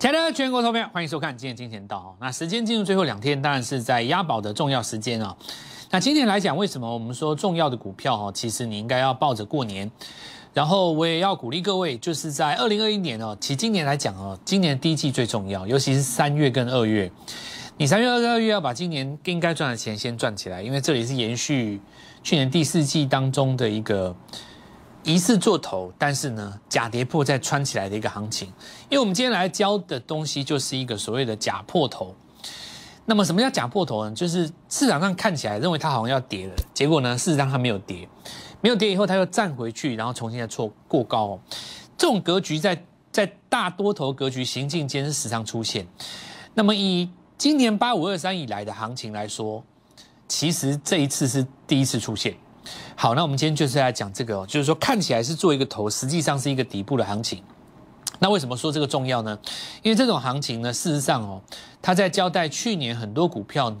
亲爱的全国投票，欢迎收看今天金钱道。那时间进入最后两天，当然是在押宝的重要时间啊。那今天来讲，为什么我们说重要的股票哦，其实你应该要抱着过年。然后我也要鼓励各位，就是在二零二一年哦，其今年来讲哦，今年第一季最重要，尤其是三月跟二月。你三月、二二月要把今年应该赚的钱先赚起来，因为这里是延续去年第四季当中的一个。疑似做头，但是呢，假跌破再穿起来的一个行情。因为我们今天来教的东西就是一个所谓的假破头。那么什么叫假破头呢？就是市场上看起来认为它好像要跌了，结果呢，事实上它没有跌，没有跌以后，它又站回去，然后重新再错过高。这种格局在在大多头格局行进间是时常出现。那么以今年八五二三以来的行情来说，其实这一次是第一次出现。好，那我们今天就是来讲这个哦，就是说看起来是做一个头，实际上是一个底部的行情。那为什么说这个重要呢？因为这种行情呢，事实上哦，它在交代去年很多股票，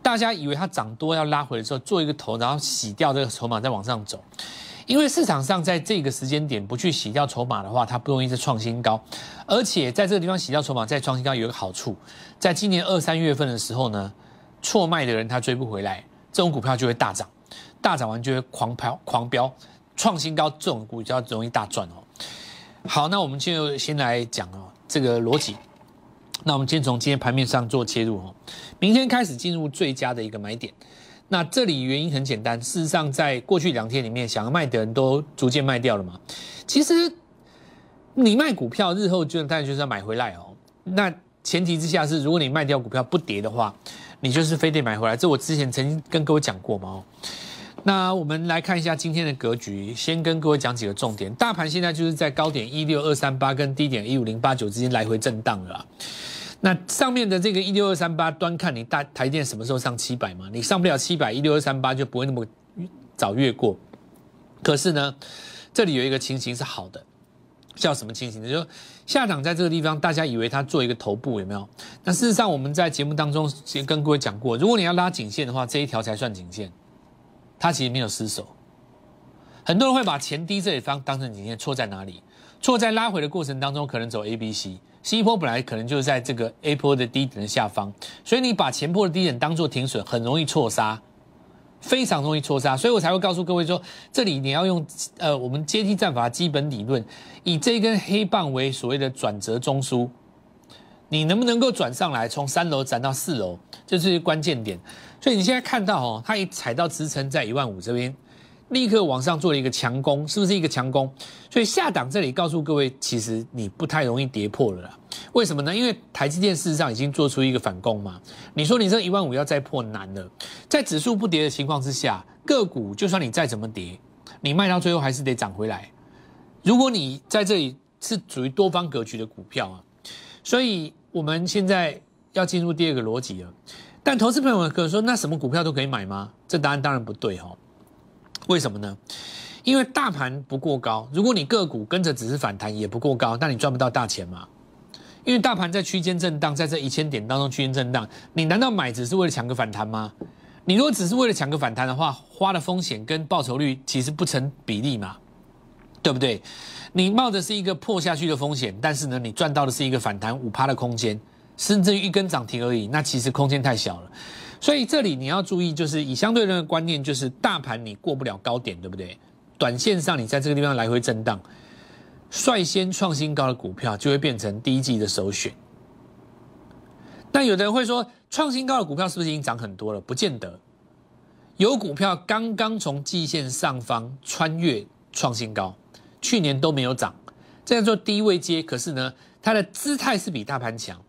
大家以为它涨多要拉回的时候，做一个头，然后洗掉这个筹码再往上走。因为市场上在这个时间点不去洗掉筹码的话，它不容易再创新高。而且在这个地方洗掉筹码再创新高有一个好处，在今年二三月份的时候呢，错卖的人他追不回来，这种股票就会大涨。大涨完就会狂飙狂飙，创新高，这种股比较容易大赚哦。好，那我们就先来讲哦这个逻辑。那我们先从今天盘面上做切入哦，明天开始进入最佳的一个买点。那这里原因很简单，事实上在过去两天里面，想要卖的人都逐渐卖掉了嘛。其实你卖股票，日后就当然就是要买回来哦。那前提之下是，如果你卖掉股票不跌的话，你就是非得买回来。这我之前曾经跟各位讲过嘛哦。那我们来看一下今天的格局，先跟各位讲几个重点。大盘现在就是在高点一六二三八跟低点一五零八九之间来回震荡了。那上面的这个一六二三八，端看你大台电什么时候上七百嘛？你上不了七百，一六二三八就不会那么早越过。可是呢，这里有一个情形是好的，叫什么情形呢？就下档在这个地方，大家以为它做一个头部有没有？那事实上我们在节目当中先跟各位讲过，如果你要拉颈线的话，这一条才算颈线。他其实没有失手，很多人会把前低这一方当成颈线，错在哪里？错在拉回的过程当中，可能走 A、B、C，C 波本来可能就是在这个 A 波的低点的下方，所以你把前波的低点当做停损，很容易错杀，非常容易错杀，所以我才会告诉各位说，这里你要用呃我们阶梯战法基本理论，以这根黑棒为所谓的转折中枢，你能不能够转上来，从三楼转到四楼，这是关键点。所以你现在看到哦，它一踩到支撑在一万五这边，立刻往上做了一个强攻，是不是一个强攻？所以下档这里告诉各位，其实你不太容易跌破了。为什么呢？因为台积电事实上已经做出一个反攻嘛。你说你这一万五要再破难了，在指数不跌的情况之下，个股就算你再怎么跌，你卖到最后还是得涨回来。如果你在这里是属于多方格局的股票啊，所以我们现在要进入第二个逻辑了。但投资朋友可能说，那什么股票都可以买吗？这答案当然不对哈。为什么呢？因为大盘不过高，如果你个股跟着只是反弹也不过高，那你赚不到大钱嘛。因为大盘在区间震荡，在这一千点当中区间震荡，你难道买只是为了抢个反弹吗？你如果只是为了抢个反弹的话，花的风险跟报酬率其实不成比例嘛，对不对？你冒的是一个破下去的风险，但是呢，你赚到的是一个反弹五趴的空间。甚至于一根涨停而已，那其实空间太小了。所以这里你要注意，就是以相对论的观念，就是大盘你过不了高点，对不对？短线上你在这个地方来回震荡，率先创新高的股票就会变成第一季的首选。但有的人会说，创新高的股票是不是已经涨很多了？不见得，有股票刚刚从季线上方穿越创新高，去年都没有涨，这样做低位接，可是呢，它的姿态是比大盘强。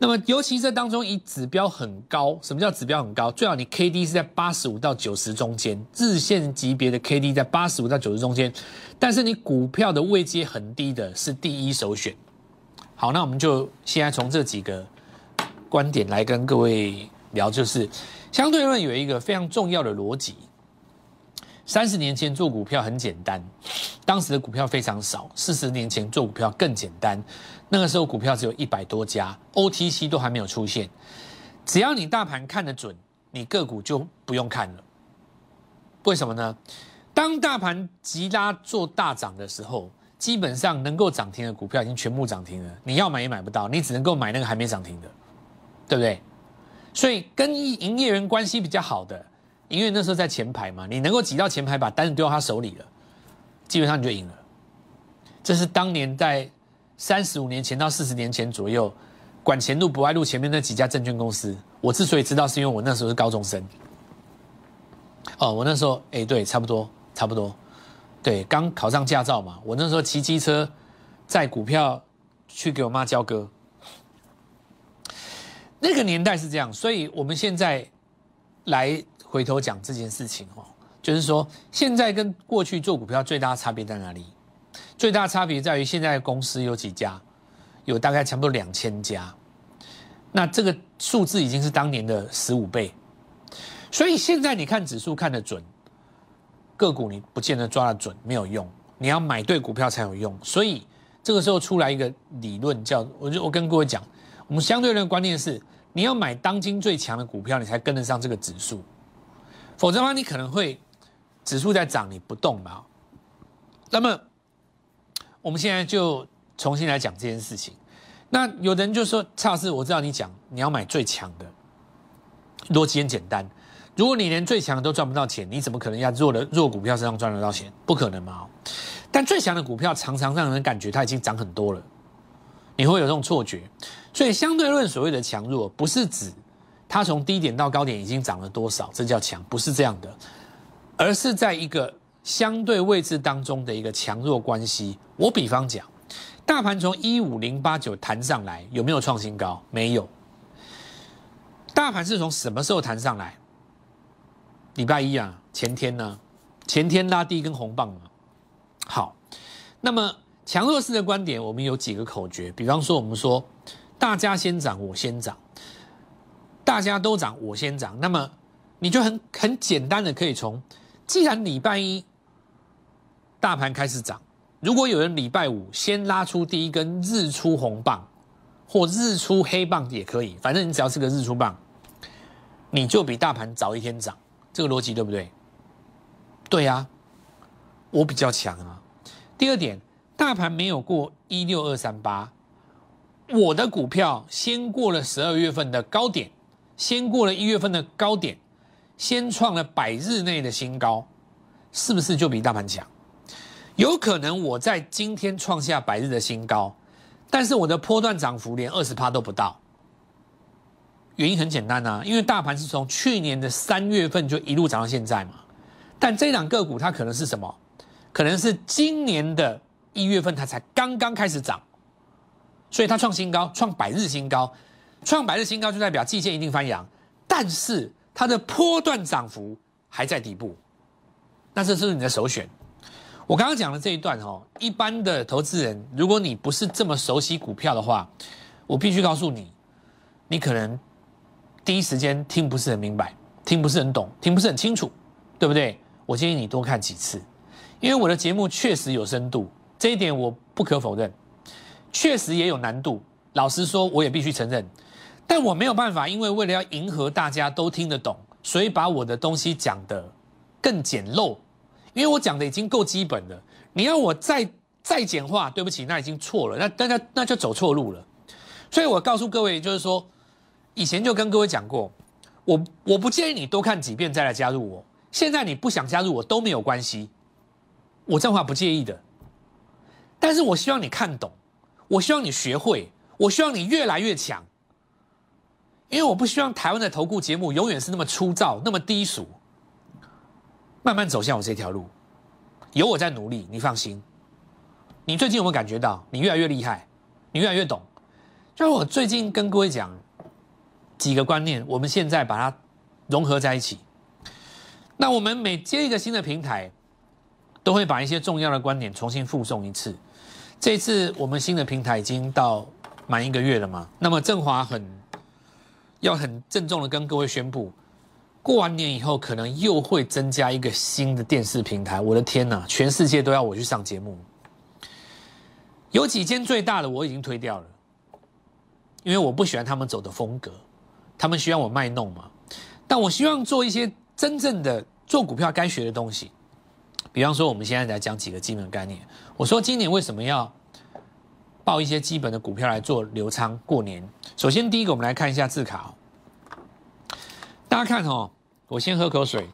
那么，尤其这当中以指标很高，什么叫指标很高？最好你 K D 是在八十五到九十中间，日线级别的 K D 在八十五到九十中间，但是你股票的位阶很低的是第一首选。好，那我们就现在从这几个观点来跟各位聊，就是相对论有一个非常重要的逻辑。三十年前做股票很简单，当时的股票非常少；四十年前做股票更简单。那个时候股票只有一百多家，OTC 都还没有出现。只要你大盘看得准，你个股就不用看了。为什么呢？当大盘急拉做大涨的时候，基本上能够涨停的股票已经全部涨停了，你要买也买不到，你只能够买那个还没涨停的，对不对？所以跟营业员关系比较好的，因为那时候在前排嘛，你能够挤到前排把单子丢到他手里了，基本上你就赢了。这是当年在三十五年前到四十年前左右，管前路不爱路前面那几家证券公司，我之所以知道，是因为我那时候是高中生。哦，我那时候哎，对，差不多，差不多。对，刚考上驾照嘛，我那时候骑机车载股票去给我妈交割。那个年代是这样，所以我们现在来回头讲这件事情哦，就是说现在跟过去做股票最大的差别在哪里？最大差别在于现在公司有几家，有大概差不多两千家，那这个数字已经是当年的十五倍，所以现在你看指数看得准。个股你不见得抓得准，没有用。你要买对股票才有用。所以这个时候出来一个理论，叫我就我跟各位讲，我们相对论的观念是，你要买当今最强的股票，你才跟得上这个指数。否则的话，你可能会指数在涨，你不动嘛。那么我们现在就重新来讲这件事情。那有的人就说，蔡老师，我知道你讲你要买最强的，逻辑很简单。如果你连最强都赚不到钱，你怎么可能要弱的弱股票身上赚得到钱？不可能嘛！但最强的股票常常让人感觉它已经涨很多了，你会有这种错觉。所以相对论所谓的强弱，不是指它从低点到高点已经涨了多少，这叫强，不是这样的，而是在一个相对位置当中的一个强弱关系。我比方讲，大盘从一五零八九弹上来，有没有创新高？没有。大盘是从什么时候弹上来？礼拜一啊，前天呢，前天拉第一根红棒嘛。好，那么强弱势的观点，我们有几个口诀，比方说我们说，大家先涨，我先涨，大家都涨，我先涨。那么你就很很简单的可以从，既然礼拜一大盘开始涨，如果有人礼拜五先拉出第一根日出红棒，或日出黑棒也可以，反正你只要是个日出棒，你就比大盘早一天涨。这个逻辑对不对？对呀，我比较强啊。第二点，大盘没有过一六二三八，我的股票先过了十二月份的高点，先过了一月份的高点，先创了百日内的新高，是不是就比大盘强？有可能我在今天创下百日的新高，但是我的波段涨幅连二十趴都不到。原因很简单呐，因为大盘是从去年的三月份就一路涨到现在嘛，但这档个股它可能是什么？可能是今年的一月份它才刚刚开始涨，所以它创新高，创百日新高，创百日新高就代表季线一定翻阳，但是它的波段涨幅还在底部，那这是你的首选。我刚刚讲的这一段哦，一般的投资人，如果你不是这么熟悉股票的话，我必须告诉你，你可能。第一时间听不是很明白，听不是很懂，听不是很清楚，对不对？我建议你多看几次，因为我的节目确实有深度，这一点我不可否认，确实也有难度。老实说，我也必须承认，但我没有办法，因为为了要迎合大家都听得懂，所以把我的东西讲得更简陋，因为我讲的已经够基本了。你要我再再简化，对不起，那已经错了，那那那那就走错路了。所以我告诉各位，就是说。以前就跟各位讲过，我我不建议你多看几遍再来加入我。现在你不想加入我都没有关系，我这话不介意的。但是我希望你看懂，我希望你学会，我希望你越来越强。因为我不希望台湾的投顾节目永远是那么粗糙、那么低俗。慢慢走向我这条路，有我在努力，你放心。你最近有没有感觉到你越来越厉害，你越来越懂？就是我最近跟各位讲。几个观念，我们现在把它融合在一起。那我们每接一个新的平台，都会把一些重要的观点重新附送一次。这次我们新的平台已经到满一个月了嘛？那么振华很要很郑重的跟各位宣布，过完年以后可能又会增加一个新的电视平台。我的天哪，全世界都要我去上节目。有几间最大的我已经推掉了，因为我不喜欢他们走的风格。他们需要我卖弄嘛？但我希望做一些真正的做股票该学的东西。比方说，我们现在来讲几个基本概念。我说今年为什么要报一些基本的股票来做流仓过年？首先，第一个我们来看一下字卡。大家看哦，我先喝口水。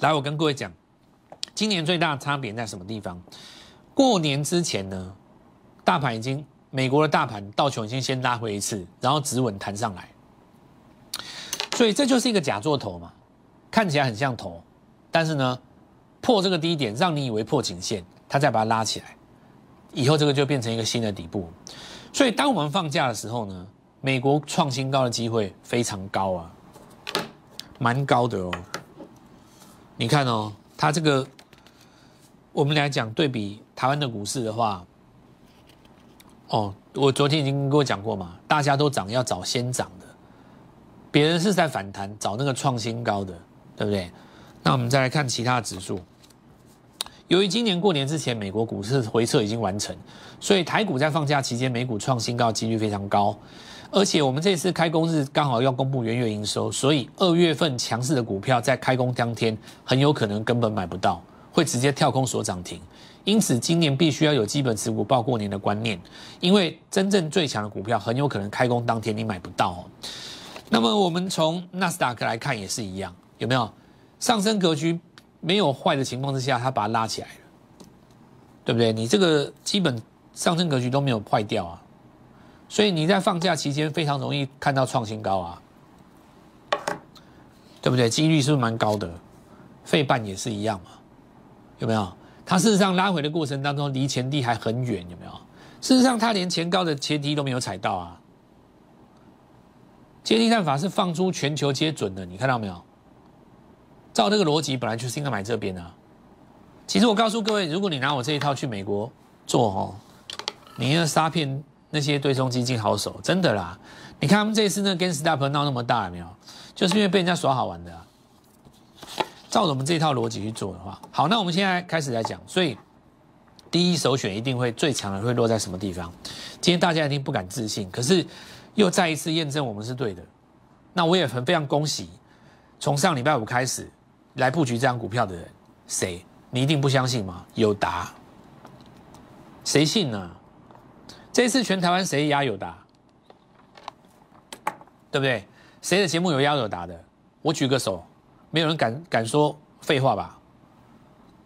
来，我跟各位讲，今年最大的差别在什么地方？过年之前呢，大盘已经美国的大盘道琼已经先拉回一次，然后止稳弹上来，所以这就是一个假做头嘛，看起来很像头，但是呢，破这个低点，让你以为破颈线，它再把它拉起来，以后这个就变成一个新的底部。所以当我们放假的时候呢，美国创新高的机会非常高啊，蛮高的哦。你看哦，它这个，我们来讲对比台湾的股市的话，哦，我昨天已经跟我讲过嘛，大家都涨要找先涨的，别人是在反弹找那个创新高的，对不对？那我们再来看其他的指数，由于今年过年之前美国股市回撤已经完成，所以台股在放假期间美股创新高几率非常高。而且我们这次开工日刚好要公布元月营收，所以二月份强势的股票在开工当天很有可能根本买不到，会直接跳空锁涨停。因此今年必须要有基本持股报过年的观念，因为真正最强的股票很有可能开工当天你买不到。那么我们从纳斯达克来看也是一样，有没有上升格局没有坏的情况之下，它把它拉起来了，对不对？你这个基本上升格局都没有坏掉啊。所以你在放假期间非常容易看到创新高啊，对不对？几率是不是蛮高的？费半也是一样嘛，有没有？它事实上拉回的过程当中离前低还很远，有没有？事实上它连前高的前低都没有踩到啊。接力战法是放出全球皆准的，你看到没有？照这个逻辑，本来就是应该买这边的。其实我告诉各位，如果你拿我这一套去美国做哦，你那沙片。那些对冲基金好手，真的啦！你看他们这次呢跟 stop 闹那么大，有没有？就是因为被人家耍好玩的。照我们这套逻辑去做的话，好，那我们现在开始来讲。所以第一首选一定会最强的会落在什么地方？今天大家一定不敢自信，可是又再一次验证我们是对的。那我也很非常恭喜，从上礼拜五开始来布局这张股票的人，谁？你一定不相信吗？有答？谁信呢？这一次全台湾谁压有答？对不对？谁的节目有压有答的？我举个手，没有人敢敢说废话吧？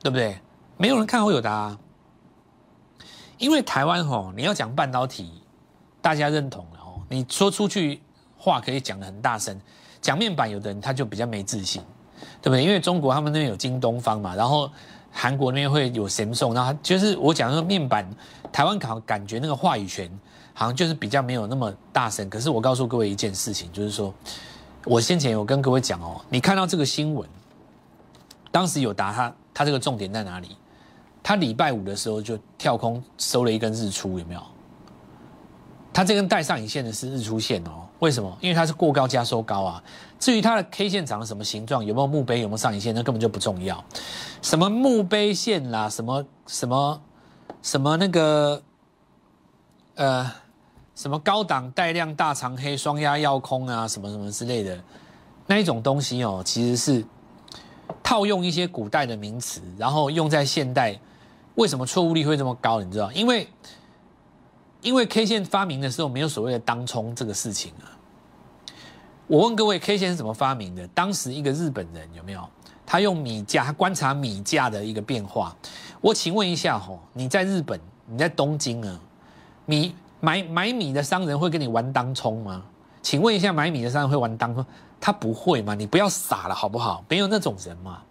对不对？没有人看好有答，因为台湾吼，你要讲半导体，大家认同了哦。你说出去话可以讲的很大声，讲面板有的人他就比较没自信，对不对？因为中国他们那边有京东方嘛，然后。韩国那边会有神送，然后就是我讲说面板，台湾好感觉那个话语权好像就是比较没有那么大声。可是我告诉各位一件事情，就是说我先前有跟各位讲哦，你看到这个新闻，当时有答他，他这个重点在哪里？他礼拜五的时候就跳空收了一根日出，有没有？他这根带上影线的是日出线哦，为什么？因为它是过高加收高啊。至于它的 K 线长得什么形状，有没有墓碑，有没有上影线，那根本就不重要。什么墓碑线啦，什么什么什么那个呃，什么高档带量大长黑双压要空啊，什么什么之类的那一种东西哦，其实是套用一些古代的名词，然后用在现代。为什么错误率会这么高？你知道？因为因为 K 线发明的时候没有所谓的当冲这个事情啊。我问各位，K 线是怎么发明的？当时一个日本人有没有？他用米价，他观察米价的一个变化。我请问一下吼，你在日本，你在东京啊，米买买米的商人会跟你玩当冲吗？请问一下，买米的商人会玩当冲？他不会吗？你不要傻了好不好？没有那种人嘛。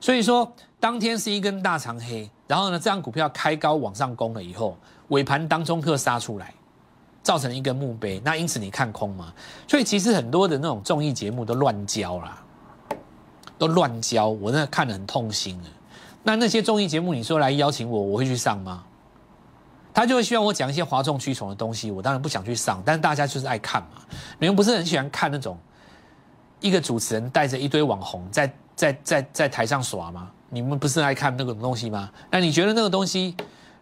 所以说，当天是一根大长黑，然后呢，这张股票开高往上攻了以后。尾盘当中客杀出来，造成一根墓碑，那因此你看空吗？所以其实很多的那种综艺节目都乱教啦，都乱教，我那看得很痛心的。那那些综艺节目，你说来邀请我，我会去上吗？他就会希望我讲一些哗众取宠的东西，我当然不想去上。但是大家就是爱看嘛，你们不是很喜欢看那种一个主持人带着一堆网红在在在在台上耍吗？你们不是爱看那个东西吗？那你觉得那个东西？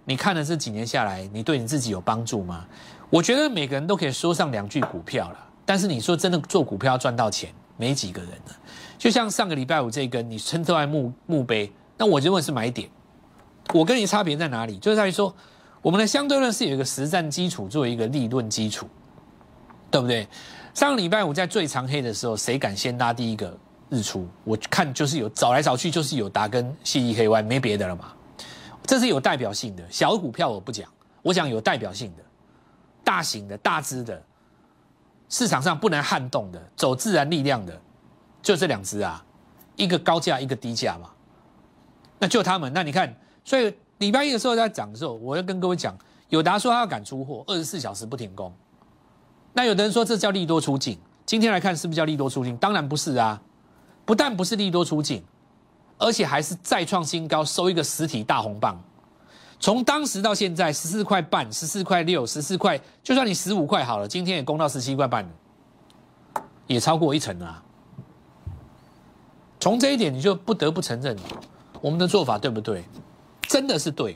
你看了这几年下来，你对你自己有帮助吗？我觉得每个人都可以说上两句股票了，但是你说真的做股票赚到钱，没几个人了。就像上个礼拜五这根，你称之为墓墓碑，那我认为是买点。我跟你差别在哪里？就是在于说，我们的相对论是有一个实战基础作为一个立论基础，对不对？上个礼拜五在最长黑的时候，谁敢先拉第一个日出？我看就是有找来找去就是有达跟 CEKY，没别的了嘛。这是有代表性的，小股票我不讲，我讲有代表性的，大型的、大只的，市场上不能撼动的，走自然力量的，就这两只啊，一个高价，一个低价嘛。那就他们，那你看。所以礼拜一的时候在讲的时候，我要跟各位讲，友达说他要赶出货，二十四小时不停工。那有的人说这叫利多出境，今天来看是不是叫利多出境？当然不是啊，不但不是利多出境，而且还是再创新高，收一个实体大红棒。从当时到现在，十四块半、十四块六、十四块，就算你十五块好了，今天也攻到十七块半，也超过一成啊。从这一点，你就不得不承认，我们的做法对不对？真的是对，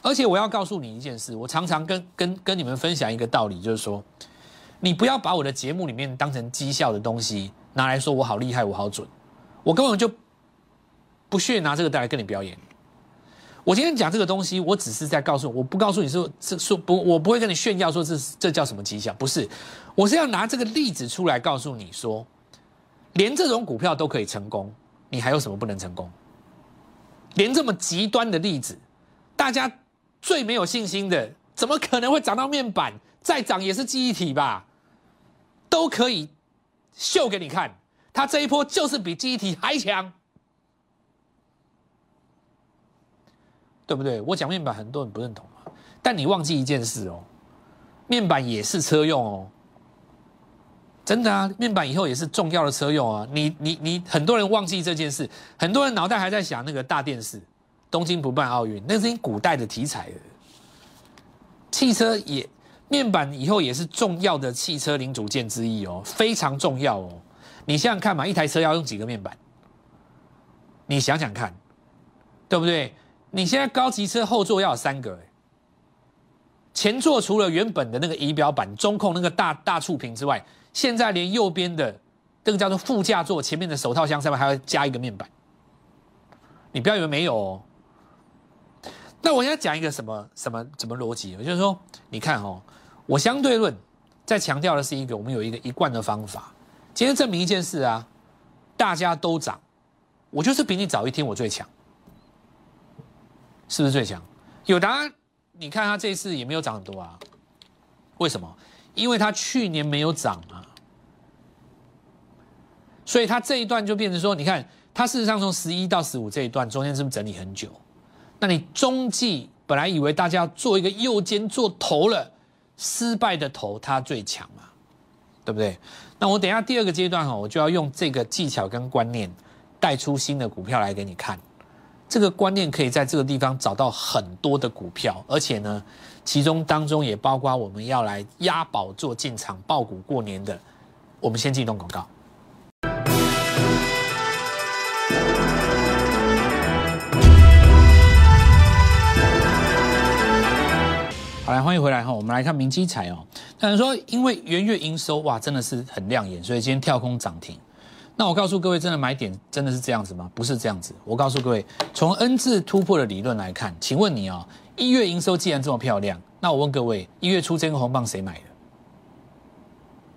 而且我要告诉你一件事，我常常跟跟跟你们分享一个道理，就是说，你不要把我的节目里面当成绩效的东西拿来说，我好厉害，我好准，我根本就不屑拿这个带来跟你表演。我今天讲这个东西，我只是在告诉，我不告诉你说这说不，我不会跟你炫耀说这这叫什么绩效，不是，我是要拿这个例子出来告诉你说，连这种股票都可以成功，你还有什么不能成功？连这么极端的例子，大家最没有信心的，怎么可能会涨到面板？再涨也是记忆体吧？都可以秀给你看，它这一波就是比记忆体还强，对不对？我讲面板很多人不认同啊，但你忘记一件事哦，面板也是车用哦。真的啊，面板以后也是重要的车用啊！你你你，很多人忘记这件事，很多人脑袋还在想那个大电视，东京不办奥运，那是古代的题材了。汽车也面板以后也是重要的汽车零组件之一哦，非常重要哦。你想想看嘛，一台车要用几个面板？你想想看，对不对？你现在高级车后座要有三个，前座除了原本的那个仪表板、中控那个大大触屏之外。现在连右边的这个叫做副驾座前面的手套箱上面还要加一个面板，你不要以为没有哦。那我现在讲一个什么什么什么逻辑？就是说，你看哦，我相对论在强调的是一个我们有一个一贯的方法。今天证明一件事啊，大家都涨，我就是比你早一天我最强，是不是最强？有答案？你看他这次也没有涨很多啊，为什么？因为它去年没有涨啊，所以它这一段就变成说，你看它事实上从十一到十五这一段中间是不是整理很久？那你中继本来以为大家要做一个右肩做头了，失败的头它最强嘛，对不对？那我等下第二个阶段哈，我就要用这个技巧跟观念带出新的股票来给你看。这个观念可以在这个地方找到很多的股票，而且呢。其中当中也包括我们要来押宝做进场爆股过年的，我们先进动广告。好，来欢迎回来哈，我们来看明基彩哦。有人说因为元月营收哇真的是很亮眼，所以今天跳空涨停。那我告诉各位，真的买点真的是这样子吗？不是这样子。我告诉各位，从 N 字突破的理论来看，请问你哦。一月营收既然这么漂亮，那我问各位，一月初这根红棒谁买的？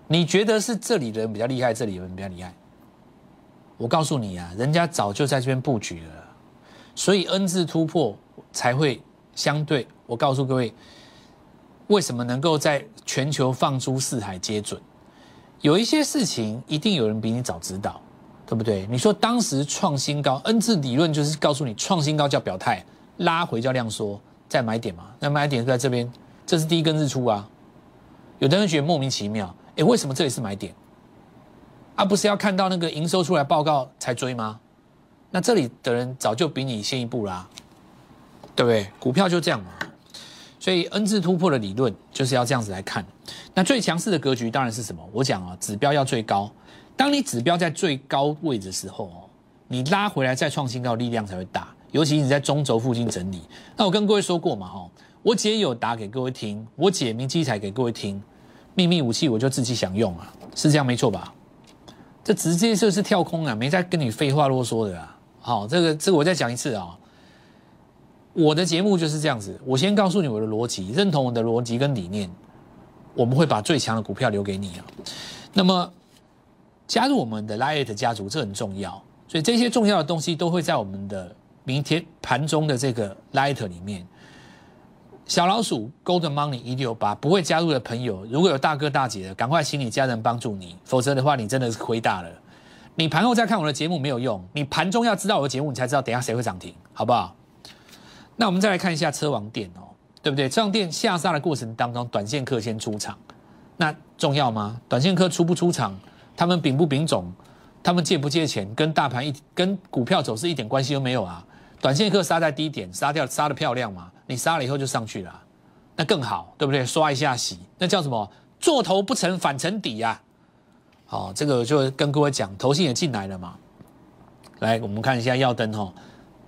你觉得是这里的人比较厉害，这里的人比较厉害？我告诉你啊，人家早就在这边布局了，所以 N 字突破才会相对。我告诉各位，为什么能够在全球放诸四海皆准？有一些事情一定有人比你早知道，对不对？你说当时创新高，N 字理论就是告诉你，创新高叫表态，拉回叫量缩。再买点嘛？那买点在这边，这是第一根日出啊。有的人觉得莫名其妙，哎，为什么这里是买点？而不是要看到那个营收出来报告才追吗？那这里的人早就比你先一步啦，对不对？股票就这样嘛。所以 N 字突破的理论就是要这样子来看。那最强势的格局当然是什么？我讲啊，指标要最高。当你指标在最高位的时候哦，你拉回来再创新高，力量才会大。尤其你在中轴附近整理，那我跟各位说过嘛，哈，我姐有打给各位听，我姐明基才给各位听，秘密武器我就自己想用啊，是这样没错吧？这直接就是跳空啊，没在跟你废话啰嗦的啊。好，这个这个我再讲一次啊。我的节目就是这样子，我先告诉你我的逻辑，认同我的逻辑跟理念，我们会把最强的股票留给你啊。那么加入我们的 Light 家族，这很重要。所以这些重要的东西都会在我们的明天盘中的这个 Light 里面。小老鼠 Gold Money 一六八不会加入的朋友，如果有大哥大姐的，赶快请你家人帮助你，否则的话，你真的是亏大了。你盘后再看我的节目没有用，你盘中要知道我的节目，你才知道等下谁会涨停，好不好？那我们再来看一下车王店哦，对不对？车王店下杀的过程当中，短线客先出场，那重要吗？短线客出不出场，他们丙不丙种，他们借不借钱，跟大盘一跟股票走势一点关系都没有啊。短线客杀在低点，杀掉杀的漂亮嘛。你杀了以后就上去了，那更好，对不对？刷一下洗，那叫什么？做头不成反成底呀！好，这个就跟各位讲，头信也进来了嘛。来，我们看一下耀灯哈，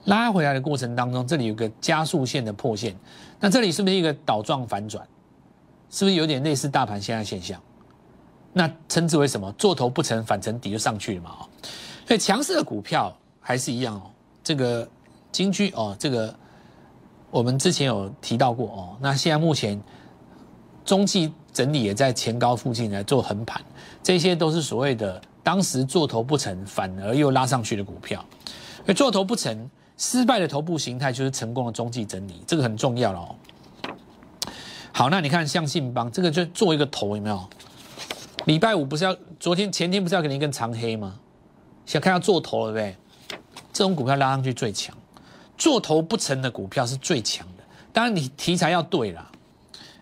拉回来的过程当中，这里有个加速线的破线，那这里是不是一个倒状反转？是不是有点类似大盘现在现象？那称之为什么？做头不成反成底就上去了嘛？哦，所以强势的股票还是一样哦。这个金居哦，这个。我们之前有提到过哦，那现在目前中继整理也在前高附近来做横盘，这些都是所谓的当时做头不成，反而又拉上去的股票。而做头不成，失败的头部形态就是成功的中继整理，这个很重要了哦。好，那你看像信邦这个就做一个头有没有？礼拜五不是要昨天前天不是要给你一根长黑吗？想看要做头了呗？这种股票拉上去最强。做头不成的股票是最强的，当然你题材要对啦。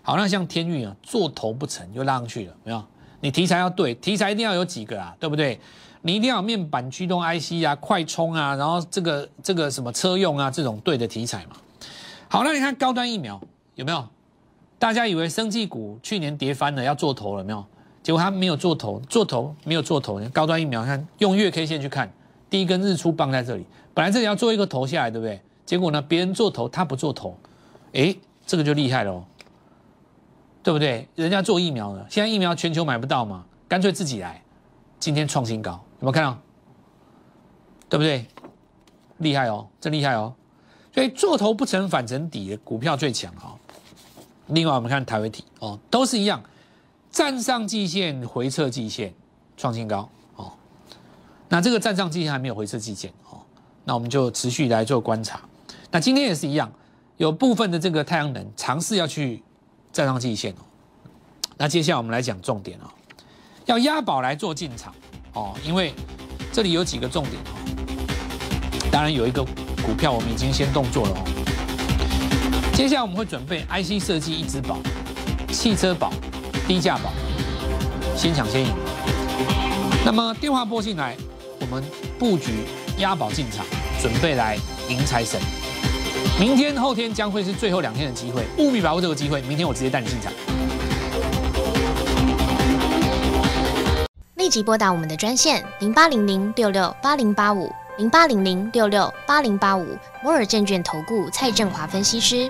好，那像天域啊，做头不成又拉上去了，没有？你题材要对，题材一定要有几个啊，对不对？你一定要有面板驱动 IC 啊，快充啊，然后这个这个什么车用啊，这种对的题材嘛。好，那你看高端疫苗有没有？大家以为生技股去年跌翻了，要做头了没有？结果它没有做头，做头没有做头。高端疫苗看用月 K 线去看，第一根日出棒在这里。本来这里要做一个头下来，对不对？结果呢，别人做头，他不做头，哎，这个就厉害喽，对不对？人家做疫苗的，现在疫苗全球买不到嘛，干脆自己来，今天创新高，有没有看到？对不对？厉害哦，真厉害哦！所以做头不成反成底的股票最强哈。另外我们看台维体哦，都是一样，站上季线回撤季线创新高哦。那这个站上季线还没有回撤季线。那我们就持续来做观察。那今天也是一样，有部分的这个太阳能尝试要去站上季线哦。那接下来我们来讲重点哦，要押宝来做进场哦，因为这里有几个重点哦。当然有一个股票我们已经先动作了哦。接下来我们会准备 IC 设计一支宝、汽车宝、低价宝，先抢先赢。那么电话拨进来，我们布局。押宝进场，准备来迎财神。明天、后天将会是最后两天的机会，务必把握这个机会。明天我直接带你进场。立即拨打我们的专线零八零零六六八零八五零八零零六六八零八五摩尔证券投顾蔡振华分析师。